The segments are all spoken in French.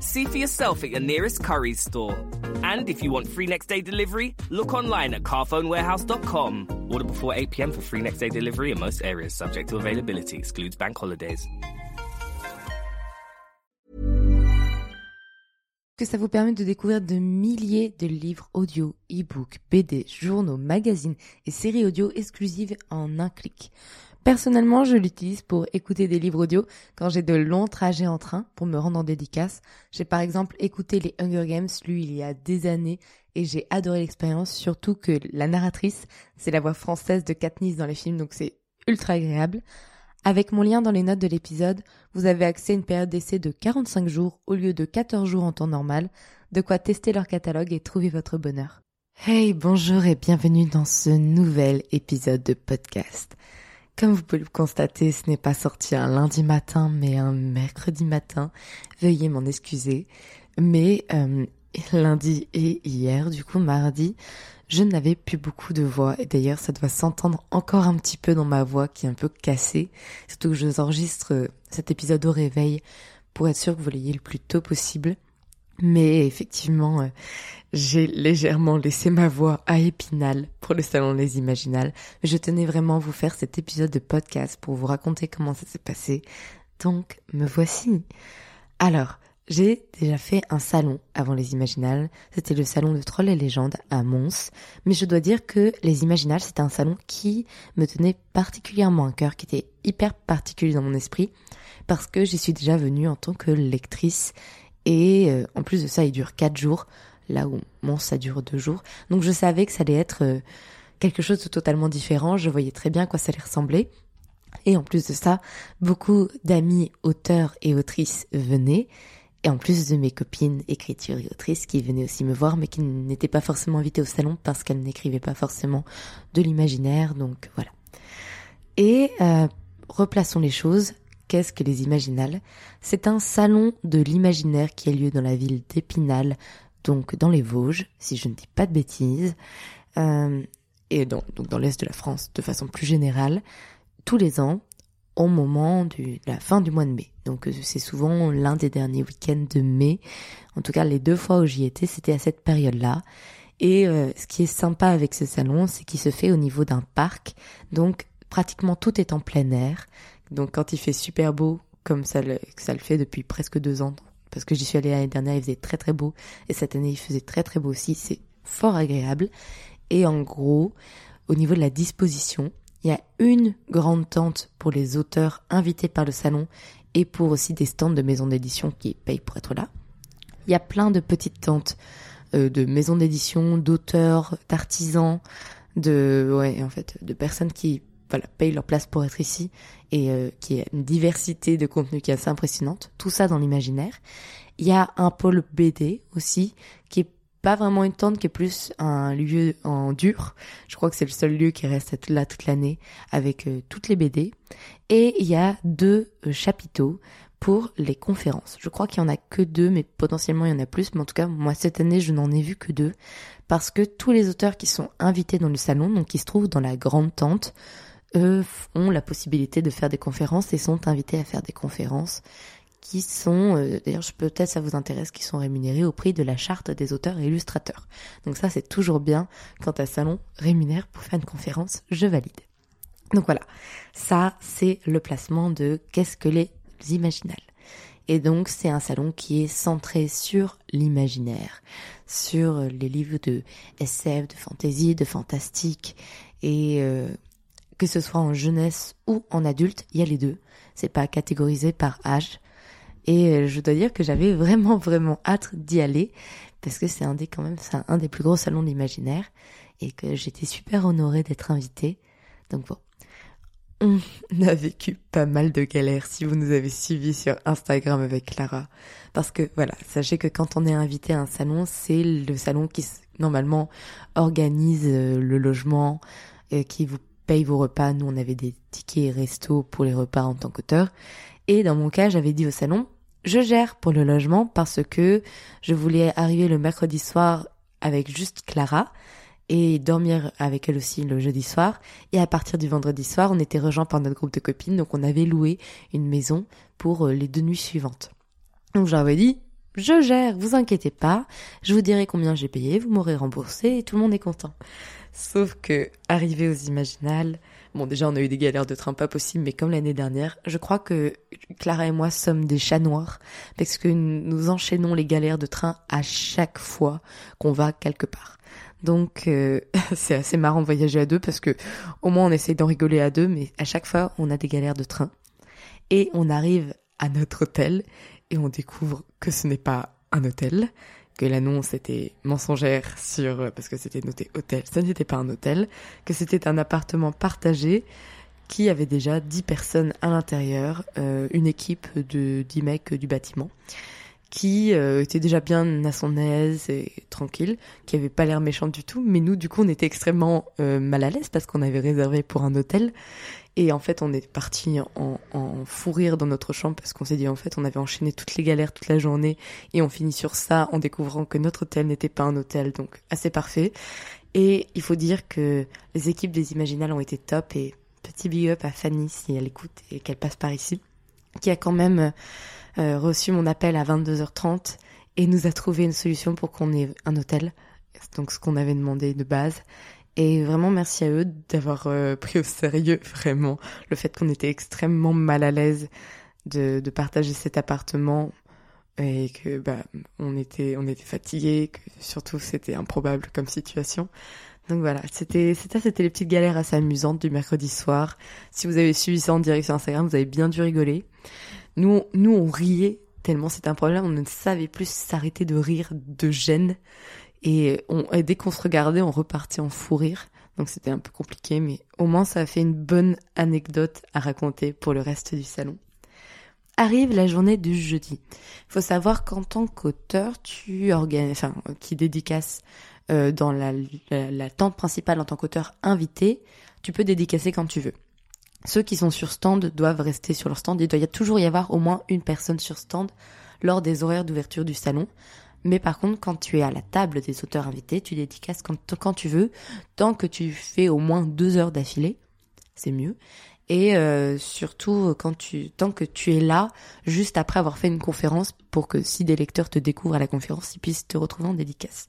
See for yourself at your nearest Curry's store. And if you want free next day delivery, look online at carphonewarehouse.com. Order before 8 p.m. for free next day delivery in most areas, subject to availability, excludes bank holidays. que ça vous permet de découvrir de milliers de livres audio, e-books, BD, journaux, magazines et séries audio exclusives en un clic. Personnellement, je l'utilise pour écouter des livres audio quand j'ai de longs trajets en train pour me rendre en dédicace. J'ai par exemple écouté les Hunger Games, lu il y a des années, et j'ai adoré l'expérience, surtout que la narratrice, c'est la voix française de Katniss dans les films, donc c'est ultra agréable. Avec mon lien dans les notes de l'épisode, vous avez accès à une période d'essai de 45 jours au lieu de 14 jours en temps normal, de quoi tester leur catalogue et trouver votre bonheur. Hey, bonjour et bienvenue dans ce nouvel épisode de podcast. Comme vous pouvez le constater, ce n'est pas sorti un lundi matin, mais un mercredi matin. Veuillez m'en excuser. Mais euh, lundi et hier, du coup mardi, je n'avais plus beaucoup de voix et d'ailleurs ça doit s'entendre encore un petit peu dans ma voix qui est un peu cassée, surtout que je vous enregistre euh, cet épisode au réveil pour être sûr que vous l'ayez le plus tôt possible. Mais effectivement, euh, j'ai légèrement laissé ma voix à Épinal pour le salon Les Imaginales. Je tenais vraiment à vous faire cet épisode de podcast pour vous raconter comment ça s'est passé. Donc, me voici. Alors, j'ai déjà fait un salon avant les Imaginales. C'était le salon de Trolls et légendes à Mons. Mais je dois dire que les Imaginales, c'était un salon qui me tenait particulièrement à cœur, qui était hyper particulier dans mon esprit, parce que j'y suis déjà venue en tant que lectrice. Et euh, en plus de ça, il dure quatre jours, là où Mons, ça dure deux jours. Donc je savais que ça allait être euh, quelque chose de totalement différent. Je voyais très bien quoi ça allait ressembler. Et en plus de ça, beaucoup d'amis auteurs et autrices venaient. Et en plus de mes copines écritures et autrices qui venaient aussi me voir, mais qui n'étaient pas forcément invitées au salon parce qu'elles n'écrivaient pas forcément de l'imaginaire, donc voilà. Et euh, replaçons les choses. Qu'est-ce que les Imaginales? C'est un salon de l'imaginaire qui a lieu dans la ville d'Épinal, donc dans les Vosges, si je ne dis pas de bêtises, euh, et dans, donc dans l'est de la France de façon plus générale, tous les ans, au moment de la fin du mois de mai. Donc euh, c'est souvent l'un des derniers week-ends de mai. En tout cas, les deux fois où j'y étais, c'était à cette période-là. Et euh, ce qui est sympa avec ce salon, c'est qu'il se fait au niveau d'un parc. Donc pratiquement tout est en plein air. Donc quand il fait super beau, comme ça le, ça le fait depuis presque deux ans, parce que j'y suis allée l'année dernière, il faisait très très beau. Et cette année, il faisait très très beau aussi. C'est fort agréable. Et en gros, au niveau de la disposition, il y a une grande tente pour les auteurs invités par le salon et pour aussi des stands de maisons d'édition qui payent pour être là. Il y a plein de petites tentes euh, de maisons d'édition, d'auteurs, d'artisans, de ouais en fait de personnes qui voilà payent leur place pour être ici et euh, qui a une diversité de contenus qui est assez impressionnante. Tout ça dans l'imaginaire. Il y a un pôle BD aussi qui est pas vraiment une tente qui est plus un lieu en dur. Je crois que c'est le seul lieu qui reste là toute l'année avec euh, toutes les BD. Et il y a deux euh, chapiteaux pour les conférences. Je crois qu'il y en a que deux, mais potentiellement il y en a plus. Mais en tout cas, moi cette année, je n'en ai vu que deux parce que tous les auteurs qui sont invités dans le salon, donc qui se trouvent dans la grande tente, eux ont la possibilité de faire des conférences et sont invités à faire des conférences qui sont, euh, d'ailleurs peut-être ça vous intéresse, qui sont rémunérés au prix de la charte des auteurs et illustrateurs. Donc ça c'est toujours bien quand un salon rémunère pour faire une conférence, je valide. Donc voilà, ça c'est le placement de qu'est-ce que les imaginales? Et donc c'est un salon qui est centré sur l'imaginaire, sur les livres de SF, de fantasy, de fantastique et euh, que ce soit en jeunesse ou en adulte, il y a les deux. C'est pas catégorisé par âge. Et euh, je dois dire que j'avais vraiment vraiment hâte d'y aller parce que c'est un des quand même c'est un des plus gros salons de l'imaginaire et que j'étais super honorée d'être invitée. Donc bon, on a vécu pas mal de galères si vous nous avez suivis sur Instagram avec Clara. Parce que voilà, sachez que quand on est invité à un salon, c'est le salon qui normalement organise euh, le logement, euh, qui vous paye vos repas. Nous, on avait des tickets resto pour les repas en tant qu'auteur. Et dans mon cas, j'avais dit au salon, je gère pour le logement parce que je voulais arriver le mercredi soir avec juste Clara et dormir avec elle aussi le jeudi soir. Et à partir du vendredi soir, on était rejoint par notre groupe de copines, donc on avait loué une maison pour euh, les deux nuits suivantes. Donc j'avais dit, je gère, vous inquiétez pas, je vous dirai combien j'ai payé, vous m'aurez remboursé et tout le monde est content. Sauf que, arrivé aux Imaginales, bon déjà on a eu des galères de train pas possibles, mais comme l'année dernière, je crois que Clara et moi sommes des chats noirs, parce que nous enchaînons les galères de train à chaque fois qu'on va quelque part. Donc euh, c'est assez marrant de voyager à deux parce que au moins on essaie d'en rigoler à deux, mais à chaque fois on a des galères de train. Et on arrive à notre hôtel et on découvre que ce n'est pas un hôtel, que l'annonce était mensongère sur parce que c'était noté hôtel, ça n'était pas un hôtel, que c'était un appartement partagé qui avait déjà 10 personnes à l'intérieur, euh, une équipe de 10 mecs du bâtiment qui euh, était déjà bien à son aise et tranquille, qui avait pas l'air méchante du tout, mais nous du coup on était extrêmement euh, mal à l'aise parce qu'on avait réservé pour un hôtel et en fait on est parti en, en fou rire dans notre chambre parce qu'on s'est dit en fait on avait enchaîné toutes les galères toute la journée et on finit sur ça en découvrant que notre hôtel n'était pas un hôtel. Donc assez parfait. Et il faut dire que les équipes des Imaginales ont été top et petit big up à Fanny si elle écoute et qu'elle passe par ici qui a quand même euh, reçu mon appel à 22h30 et nous a trouvé une solution pour qu'on ait un hôtel, donc ce qu'on avait demandé de base. Et vraiment merci à eux d'avoir euh, pris au sérieux vraiment le fait qu'on était extrêmement mal à l'aise de, partager cet appartement et que bah on était on était fatigué, que surtout c'était improbable comme situation. Donc voilà, c'était c'était c'était les petites galères assez amusantes du mercredi soir. Si vous avez suivi ça en direct sur Instagram, vous avez bien dû rigoler. Nous, nous, on riait tellement c'était un problème, on ne savait plus s'arrêter de rire de gêne. Et, dès qu'on se regardait, on repartait en fou rire. Donc c'était un peu compliqué, mais au moins ça a fait une bonne anecdote à raconter pour le reste du salon. Arrive la journée du jeudi. Il faut savoir qu'en tant qu'auteur, tu organises, enfin, qui dédicace euh, dans la tente principale en tant qu'auteur invité, tu peux dédicacer quand tu veux. Ceux qui sont sur stand doivent rester sur leur stand. Il doit y toujours y avoir au moins une personne sur stand lors des horaires d'ouverture du salon. Mais par contre, quand tu es à la table des auteurs invités, tu dédicaces quand, tu veux, tant que tu fais au moins deux heures d'affilée, c'est mieux. Et euh, surtout quand tu, tant que tu es là, juste après avoir fait une conférence, pour que si des lecteurs te découvrent à la conférence, ils puissent te retrouver en dédicace.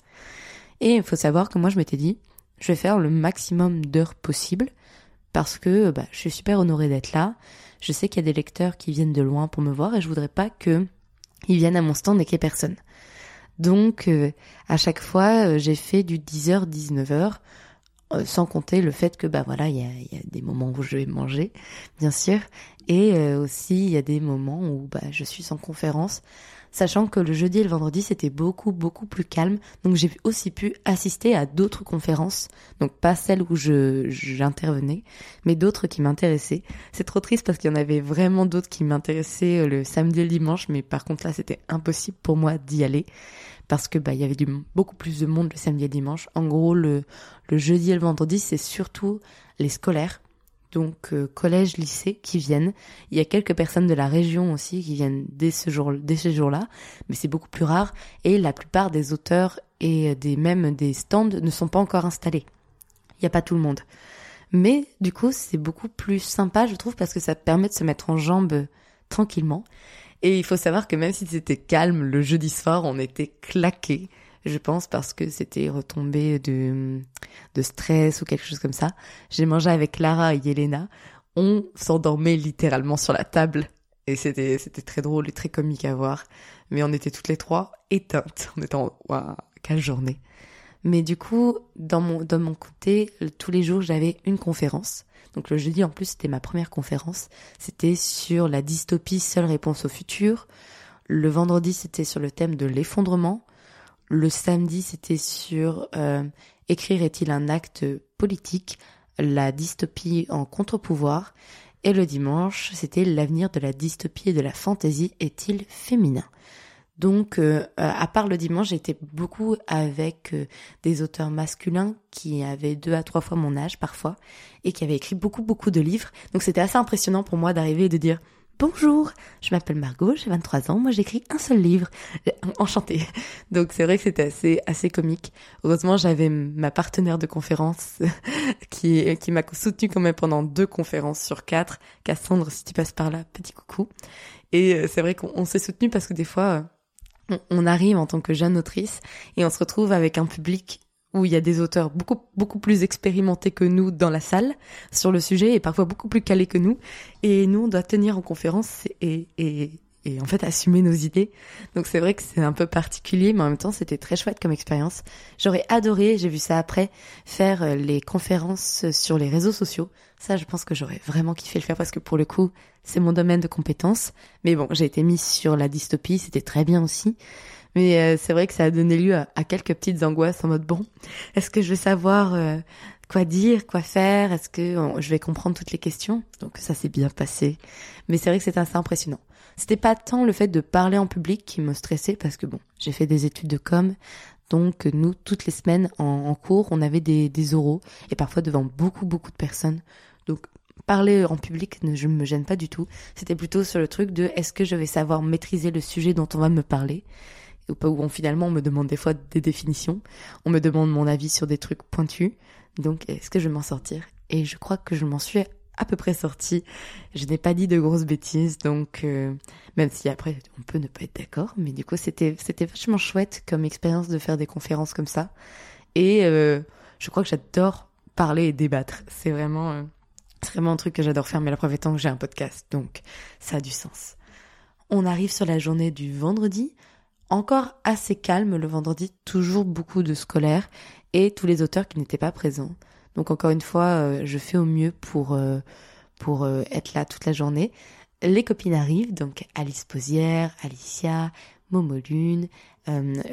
Et il faut savoir que moi, je m'étais dit, je vais faire le maximum d'heures possible parce que bah, je suis super honorée d'être là. Je sais qu'il y a des lecteurs qui viennent de loin pour me voir et je voudrais pas que ils viennent à mon stand et qu'il y ait personne. Donc euh, à chaque fois, euh, j'ai fait du 10h 19h euh, sans compter le fait que bah voilà, il y a, des moments où je vais manger, bien sûr, et aussi il y a des moments où bah je suis en conférence sachant que le jeudi et le vendredi c'était beaucoup beaucoup plus calme, donc j'ai aussi pu assister à d'autres conférences, donc pas celles où je j'intervenais, mais d'autres qui m'intéressaient. C'est trop triste parce qu'il y en avait vraiment d'autres qui m'intéressaient euh, le samedi et le dimanche, mais par contre là c'était impossible pour moi d'y aller parce que bah il y avait du, beaucoup plus de monde le samedi et le dimanche. En gros le le jeudi et le vendredi c'est surtout les scolaires donc euh, collège, lycée qui viennent. Il y a quelques personnes de la région aussi qui viennent dès ce jour, dès ce jour-là, mais c'est beaucoup plus rare. Et la plupart des auteurs et des même des stands ne sont pas encore installés. Il n'y a pas tout le monde. Mais du coup, c'est beaucoup plus sympa, je trouve, parce que ça permet de se mettre en jambes tranquillement. Et il faut savoir que même si c'était calme le jeudi soir, on était claqués je pense, parce que c'était retombé de, de stress ou quelque chose comme ça. J'ai mangé avec Clara et Yelena. On s'endormait littéralement sur la table. Et c'était, c'était très drôle et très comique à voir. Mais on était toutes les trois éteintes. On était en, waouh, quelle journée. Mais du coup, dans mon, dans mon côté, tous les jours, j'avais une conférence. Donc le jeudi, en plus, c'était ma première conférence. C'était sur la dystopie, seule réponse au futur. Le vendredi, c'était sur le thème de l'effondrement. Le samedi, c'était sur euh, écrire est-il un acte politique, la dystopie en contre-pouvoir. Et le dimanche, c'était l'avenir de la dystopie et de la fantaisie est-il féminin? Donc, euh, à part le dimanche, j'étais beaucoup avec euh, des auteurs masculins qui avaient deux à trois fois mon âge parfois et qui avaient écrit beaucoup, beaucoup de livres. Donc, c'était assez impressionnant pour moi d'arriver et de dire Bonjour, je m'appelle Margot, j'ai 23 ans, moi j'écris un seul livre. Euh, Enchantée. Donc c'est vrai que c'était assez assez comique. Heureusement, j'avais ma partenaire de conférence qui qui m'a soutenue quand même pendant deux conférences sur quatre. Cassandre, si tu passes par là, petit coucou. Et c'est vrai qu'on s'est soutenu parce que des fois on arrive en tant que jeune autrice et on se retrouve avec un public où il y a des auteurs beaucoup beaucoup plus expérimentés que nous dans la salle sur le sujet et parfois beaucoup plus calés que nous et nous on doit tenir en conférence et, et, et en fait assumer nos idées. Donc c'est vrai que c'est un peu particulier, mais en même temps c'était très chouette comme expérience. J'aurais adoré, j'ai vu ça après, faire euh, les conférences sur les réseaux sociaux. Ça, je pense que j'aurais vraiment kiffé le faire parce que pour le coup, c'est mon domaine de compétences. Mais bon, j'ai été mise sur la dystopie, c'était très bien aussi. Mais euh, c'est vrai que ça a donné lieu à, quelques petites angoisses en mode bon, est-ce que je vais savoir euh, quoi dire, quoi faire, est-ce que je vais comprendre toutes les questions? Donc ça s'est bien passé. Mais c'est vrai que c'était assez impressionnant. C'était pas tant le fait de parler en public qui me stressait parce que bon, j'ai fait des études de com, donc nous toutes les semaines en, cours, on avait des, des oraux et parfois devant beaucoup beaucoup de personnes. Donc parler en public ne je me gêne pas du tout. C'était plutôt sur le truc de est-ce que je vais savoir maîtriser le sujet dont on va me parler? Où on, finalement on me demande des fois des définitions, on me demande mon avis sur des trucs pointus. Donc est-ce que je vais m'en sortir? Et je crois que je m'en suis à peu près sorti. Je n'ai pas dit de grosses bêtises, donc euh, même si après on peut ne pas être d'accord, mais du coup c'était c'était vachement chouette comme expérience de faire des conférences comme ça. Et euh, je crois que j'adore parler et débattre. C'est vraiment euh, c'est vraiment un truc que j'adore faire. Mais la preuve étant que j'ai un podcast, donc ça a du sens. On arrive sur la journée du vendredi. Encore assez calme le vendredi, toujours beaucoup de scolaires et tous les auteurs qui n'étaient pas présents. Donc encore une fois, euh, je fais au mieux pour euh, pour euh, être là toute la journée. Les copines arrivent, donc Alice Posière, Alicia, Momo Lune,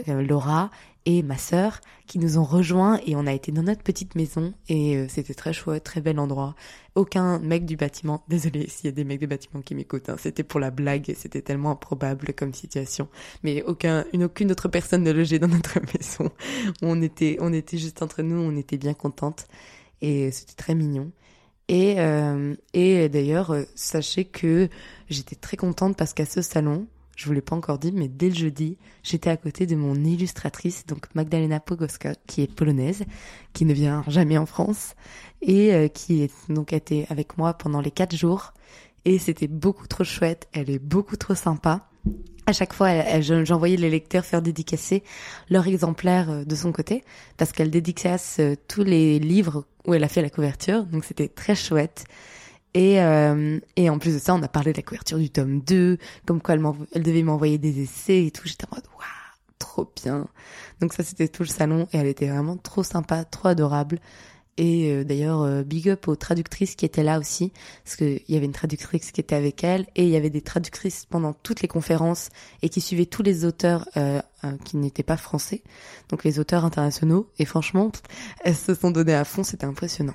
Laura et ma sœur qui nous ont rejoints et on a été dans notre petite maison et c'était très chouette, très bel endroit. Aucun mec du bâtiment, désolé s'il y a des mecs du bâtiment qui m'écoutent, hein, c'était pour la blague, c'était tellement improbable comme situation, mais une aucune autre personne ne logeait dans notre maison. On était, on était juste entre nous, on était bien contentes et c'était très mignon. Et, euh, et d'ailleurs, euh, sachez que j'étais très contente parce qu'à ce salon, je vous l'ai pas encore dit, mais dès le jeudi, j'étais à côté de mon illustratrice, donc Magdalena Pogoska, qui est polonaise, qui ne vient jamais en France, et euh, qui est donc été avec moi pendant les quatre jours. Et c'était beaucoup trop chouette, elle est beaucoup trop sympa à chaque fois, j'envoyais les lecteurs faire dédicacer leur exemplaire euh, de son côté, parce qu'elle dédicace euh, tous les livres où elle a fait la couverture, donc c'était très chouette. Et, euh, et en plus de ça, on a parlé de la couverture du tome 2, comme quoi elle, elle devait m'envoyer des essais et tout. J'étais en mode, waouh, trop bien. Donc ça, c'était tout le salon et elle était vraiment trop sympa, trop adorable. Et euh, d'ailleurs, euh, big up aux traductrices qui étaient là aussi, parce qu'il y avait une traductrice qui était avec elle, et il y avait des traductrices pendant toutes les conférences et qui suivaient tous les auteurs euh, qui n'étaient pas français, donc les auteurs internationaux. Et franchement, elles se sont données à fond, c'était impressionnant.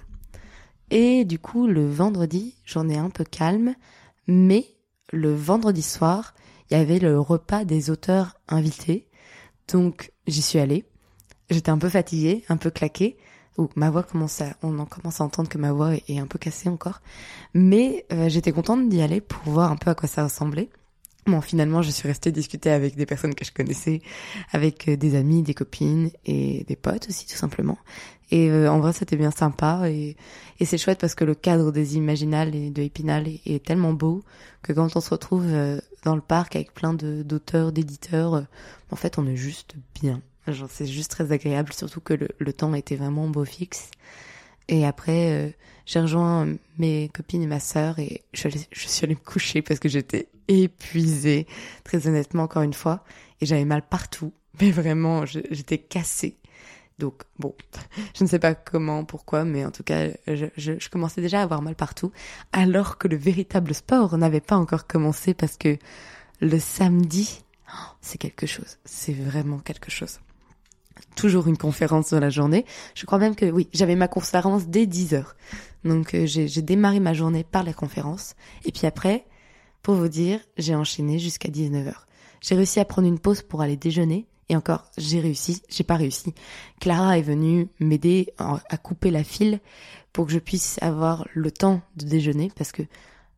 Et du coup, le vendredi, j'en ai un peu calme, mais le vendredi soir, il y avait le repas des auteurs invités, donc j'y suis allée. J'étais un peu fatiguée, un peu claquée ou ma voix commence à, on en commence à entendre que ma voix est, un peu cassée encore. Mais euh, j'étais contente d'y aller pour voir un peu à quoi ça ressemblait. Bon, finalement, je suis restée discuter avec des personnes que je connaissais, avec euh, des amis, des copines et des potes aussi, tout simplement. Et euh, en vrai, c'était bien sympa et, et c'est chouette parce que le cadre des Imaginales et de Épinal est, tellement beau que quand on se retrouve dans le parc avec plein d'auteurs, d'éditeurs, en fait, on est juste bien. C'est juste très agréable, surtout que le, temps était vraiment beau fixe. Et après, euh, j'ai rejoint mes copines et ma sœur et je suis allée me coucher parce que j'étais épuisée, très honnêtement, encore une fois. Et j'avais mal partout. Mais vraiment, j'étais cassée. Donc bon, je ne sais pas comment, pourquoi, mais en tout cas, je, commençais déjà à avoir mal partout, alors que le véritable sport n'avait pas encore commencé parce que le samedi, c'est quelque chose, c'est vraiment quelque chose. Toujours une conférence dans la journée. Je crois même que oui, j'avais ma conférence dès 10 heures. Donc euh, j'ai démarré ma journée par la conférence. Et puis après, pour vous dire, j'ai enchaîné jusqu'à 19 heures. J'ai réussi à prendre une pause pour aller déjeuner et encore, j'ai réussi, j'ai pas réussi. Clara est venue m'aider à couper la file pour que je puisse avoir le temps de déjeuner parce que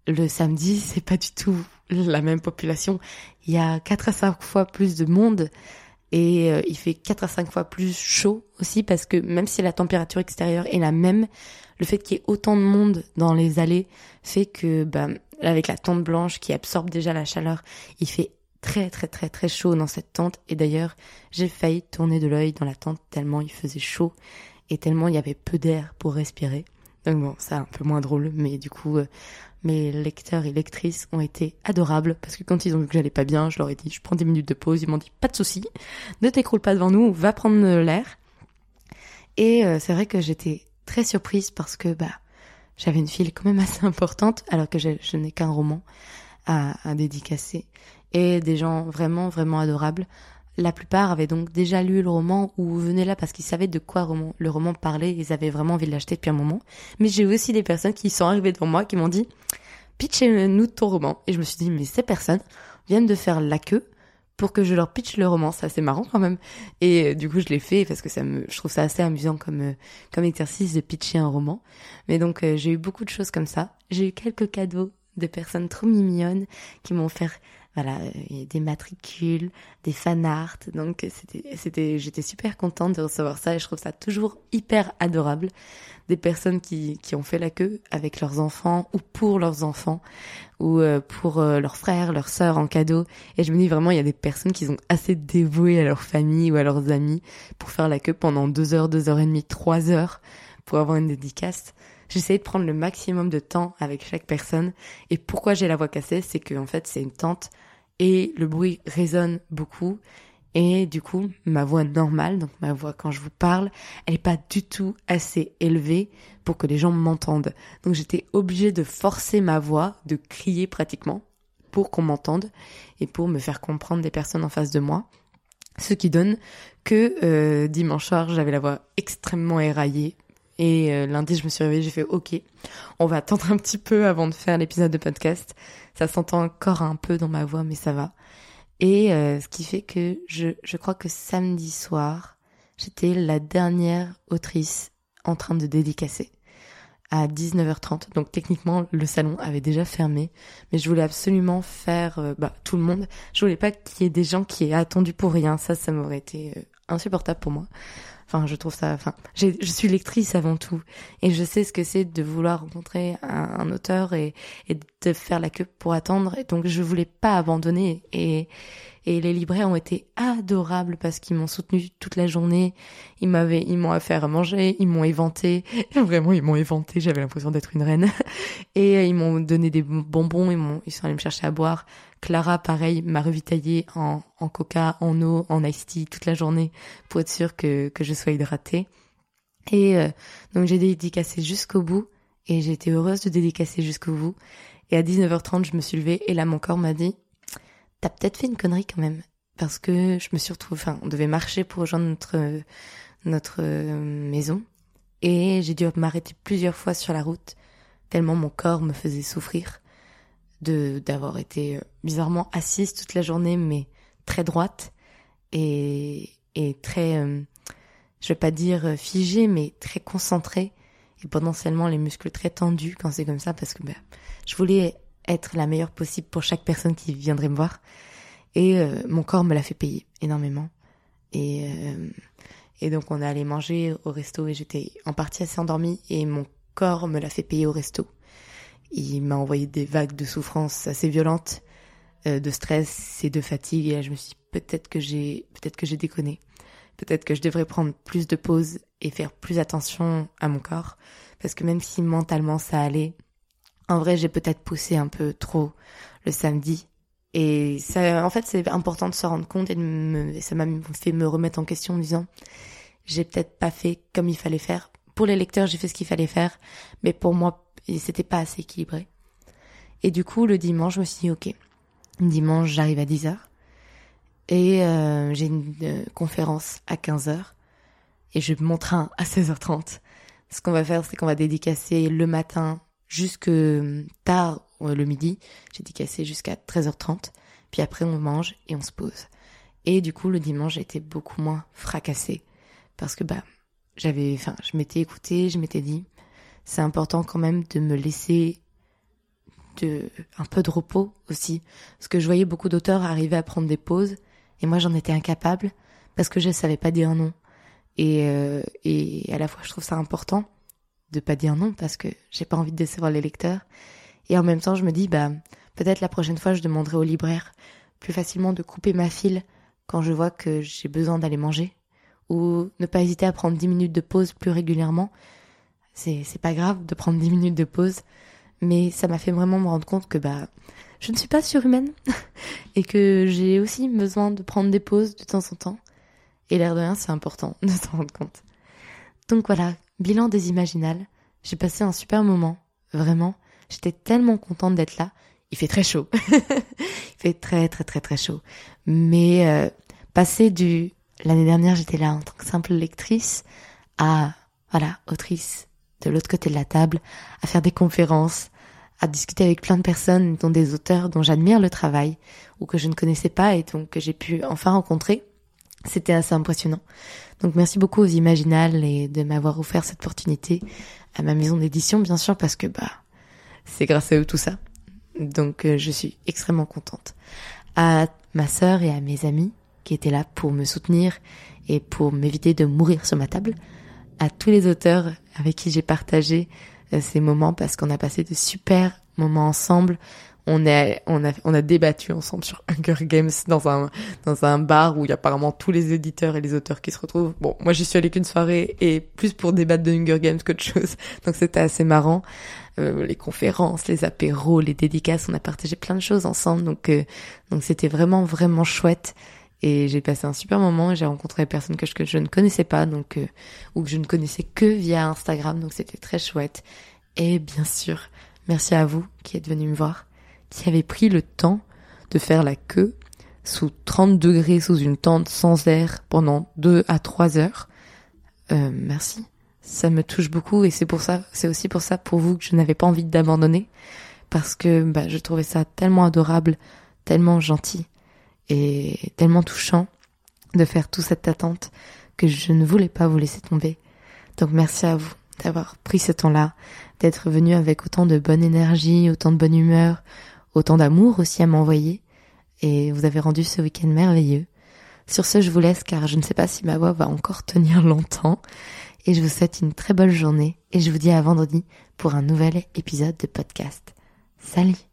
le samedi, c'est pas du tout la même population. Il y a 4 à 5 fois plus de monde et euh, il fait 4 à 5 fois plus chaud aussi parce que même si la température extérieure est la même, le fait qu'il y ait autant de monde dans les allées fait que bah, avec la tente blanche qui absorbe déjà la chaleur, il fait très très très très chaud dans cette tente et d'ailleurs j'ai failli tourner de l'œil dans la tente tellement il faisait chaud et tellement il y avait peu d'air pour respirer. Donc bon, ça un peu moins drôle, mais du coup euh, mes lecteurs et lectrices ont été adorables parce que quand ils ont vu que j'allais pas bien, je leur ai dit je prends des minutes de pause, ils m'ont dit pas de souci, ne t'écroule pas devant nous, va prendre l'air. Et euh, c'est vrai que j'étais très surprise parce que bah j'avais une file quand même assez importante alors que je, je n'ai qu'un roman à, à dédicacer et des gens vraiment, vraiment adorables. La plupart avaient donc déjà lu le roman ou venaient là parce qu'ils savaient de quoi le roman parlait, ils avaient vraiment envie de l'acheter depuis un moment. Mais j'ai eu aussi des personnes qui sont arrivées devant moi qui m'ont dit pitchez-nous ton roman. Et je me suis dit mais ces personnes viennent de faire la queue pour que je leur pitch le roman. C'est assez marrant quand même. Et euh, du coup, je l'ai fait parce que ça me, je trouve ça assez amusant comme, euh, comme exercice de pitcher un roman. Mais donc, euh, j'ai eu beaucoup de choses comme ça. J'ai eu quelques cadeaux de personnes trop mignonnes qui m'ont fait voilà, des matricules, des fan art. Donc c'était, c'était, j'étais super contente de recevoir ça et je trouve ça toujours hyper adorable. Des personnes qui, qui ont fait la queue avec leurs enfants ou pour leurs enfants ou euh, pour euh, leurs frères, leurs sœurs en cadeau. Et je me dis vraiment, il y a des personnes qui sont assez dévouées à leur famille ou à leurs amis pour faire la queue pendant deux heures, deux heures et demie, trois heures pour avoir une dédicace. J'essaie de prendre le maximum de temps avec chaque personne. Et pourquoi j'ai la voix cassée, c'est que en fait c'est une tente et le bruit résonne beaucoup. Et du coup, ma voix normale, donc ma voix quand je vous parle, elle n'est pas du tout assez élevée pour que les gens m'entendent. Donc j'étais obligée de forcer ma voix, de crier pratiquement pour qu'on m'entende et pour me faire comprendre des personnes en face de moi. Ce qui donne que euh, dimanche soir, j'avais la voix extrêmement éraillée, et euh, lundi, je me suis réveillée, j'ai fait OK, on va attendre un petit peu avant de faire l'épisode de podcast. Ça s'entend encore un peu dans ma voix, mais ça va. Et euh, ce qui fait que je, je crois que samedi soir, j'étais la dernière autrice en train de dédicacer à 19h30. Donc techniquement, le salon avait déjà fermé, mais je voulais absolument faire euh, bah, tout le monde. Je voulais pas qu'il y ait des gens qui aient attendu pour rien. Ça, ça m'aurait été insupportable pour moi. Enfin, je trouve ça. Enfin, je suis lectrice avant tout, et je sais ce que c'est de vouloir rencontrer un, auteur et, de faire la queue pour attendre. Donc, je voulais pas abandonner. Et et les libraires ont été adorables parce qu'ils m'ont soutenu toute la journée. Ils m'avaient, ils m'ont fait à manger, ils m'ont éventé. Vraiment, ils m'ont éventé. J'avais l'impression d'être une reine. Et euh, ils m'ont donné des bonbons. Ils m'ont, ils sont allés me chercher à boire. Clara, pareil, m'a revitaillé en, en coca, en eau, en iced tea toute la journée pour être sûre que, que je sois hydratée. Et euh, donc j'ai dédicacé jusqu'au bout et j'ai été heureuse de dédicacer jusqu'au bout. Et à 19h30, je me suis levée et là mon corps m'a dit t'as peut-être fait une connerie quand même. Parce que je me suis retrouvée, enfin, on devait marcher pour rejoindre notre, notre euh, maison. Et j'ai dû m'arrêter plusieurs fois sur la route, tellement mon corps me faisait souffrir de d'avoir été euh, bizarrement assise toute la journée, mais très droite et, et très, euh, je vais pas dire figée, mais très concentrée et potentiellement les muscles très tendus quand c'est comme ça, parce que bah, je voulais être la meilleure possible pour chaque personne qui viendrait me voir. Et euh, mon corps me l'a fait payer énormément. Et, euh, et donc on est allé manger au resto et j'étais en partie assez endormie et mon corps me l'a fait payer au resto. Il m'a envoyé des vagues de souffrance assez violentes, euh, de stress et de fatigue. Et là je me suis dit peut-être que j'ai peut-être que j'ai déconné. Peut-être que je devrais prendre plus de pauses et faire plus attention à mon corps. Parce que même si mentalement ça allait, en vrai, j'ai peut-être poussé un peu trop le samedi. Et ça, en fait, c'est important de se rendre compte et, ça m'a fait me remettre en question en disant, j'ai peut-être pas fait comme il fallait faire. Pour les lecteurs, j'ai fait ce qu'il fallait faire, mais pour moi, c'était pas assez équilibré. Et du coup, le dimanche, je me suis dit, ok, dimanche, j'arrive à 10h. Et euh, j'ai une euh, conférence à 15h. Et je mon train à 16h30. Ce qu'on va faire, c'est qu'on va dédicacer le matin jusque tard le midi. J'ai dédicacé jusqu'à 13h30. Puis après, on mange et on se pose. Et du coup, le dimanche, j'ai été beaucoup moins fracassée. Parce que, bah, j'avais, enfin, je m'étais écoutée, je m'étais dit, c'est important quand même de me laisser de, un peu de repos aussi. Parce que je voyais beaucoup d'auteurs arriver à prendre des pauses. Et moi, j'en étais incapable. Parce que je savais pas dire non. Et, euh, et à la fois, je trouve ça important de pas dire non parce que j'ai pas envie de décevoir les lecteurs. Et en même temps, je me dis, bah, peut-être la prochaine fois, je demanderai au libraire plus facilement de couper ma file quand je vois que j'ai besoin d'aller manger. Ou ne pas hésiter à prendre 10 minutes de pause plus régulièrement. C'est, pas grave de prendre 10 minutes de pause. Mais ça m'a fait vraiment me rendre compte que, bah, je ne suis pas surhumaine. et que j'ai aussi besoin de prendre des pauses de temps en temps. Et l'air de rien, c'est important de s'en rendre compte. Donc voilà, bilan des Imaginales. J'ai passé un super moment, vraiment. J'étais tellement contente d'être là. Il fait très chaud. Il fait très très très très chaud. Mais euh, passer du l'année dernière, j'étais là en tant que simple lectrice à voilà, autrice de l'autre côté de la table, à faire des conférences, à discuter avec plein de personnes, dont des auteurs dont j'admire le travail ou que je ne connaissais pas et donc que j'ai pu enfin rencontrer. C'était assez impressionnant. Donc merci beaucoup aux Imaginales et de m'avoir offert cette opportunité à ma maison d'édition, bien sûr, parce que bah c'est grâce à eux tout ça. Donc euh, je suis extrêmement contente. À ma sœur et à mes amis qui étaient là pour me soutenir et pour m'éviter de mourir sur ma table. À tous les auteurs avec qui j'ai partagé euh, ces moments parce qu'on a passé de super moments ensemble on a, on a, on a débattu ensemble sur Hunger Games dans un, dans un bar où il y a apparemment tous les éditeurs et les auteurs qui se retrouvent. Bon, moi j'y suis allée qu'une soirée et plus pour débattre de Hunger Games qu'autre chose. Donc c'était assez marrant. Euh, les conférences, les apéros, les dédicaces, on a partagé plein de choses ensemble. Donc, euh, donc c'était vraiment, vraiment chouette. Et j'ai passé un super moment. J'ai rencontré des personnes que je, ne connaissais pas, donc, euh, ou que je ne connaissais que via Instagram. Donc c'était très chouette. Et bien sûr, merci à vous qui êtes venus me voir qui avait pris le temps de faire la queue sous 30 degrés sous une tente sans air pendant 2 à 3 heures. Euh, merci. Ça me touche beaucoup et c'est pour ça, c'est aussi pour ça pour vous que je n'avais pas envie d'abandonner parce que bah, je trouvais ça tellement adorable, tellement gentil et tellement touchant de faire toute cette attente que je ne voulais pas vous laisser tomber. Donc merci à vous d'avoir pris ce temps-là, d'être venu avec autant de bonne énergie, autant de bonne humeur, autant d'amour aussi à m'envoyer, et vous avez rendu ce week-end merveilleux. Sur ce, je vous laisse car je ne sais pas si ma voix va encore tenir longtemps, et je vous souhaite une très bonne journée, et je vous dis à vendredi pour un nouvel épisode de podcast. Salut